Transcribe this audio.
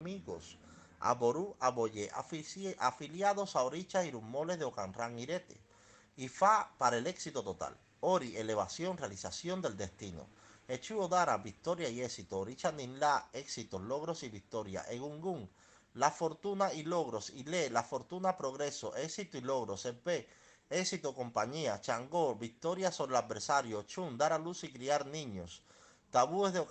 amigos, Aború, Aboye, afiliados a Oricha y Rumoles de Ocanrán Irete. Y Fa para el éxito total. Ori, elevación, realización del destino. Echu Dara, victoria y éxito. Oricha Ninla, éxitos, logros y victoria. Egungun, la fortuna y logros. Y Le, la fortuna, progreso, éxito y logros. Epe, éxito, compañía. Changó, victoria sobre el adversario. Chun, dar a luz y criar niños. Tabúes de Ocanrán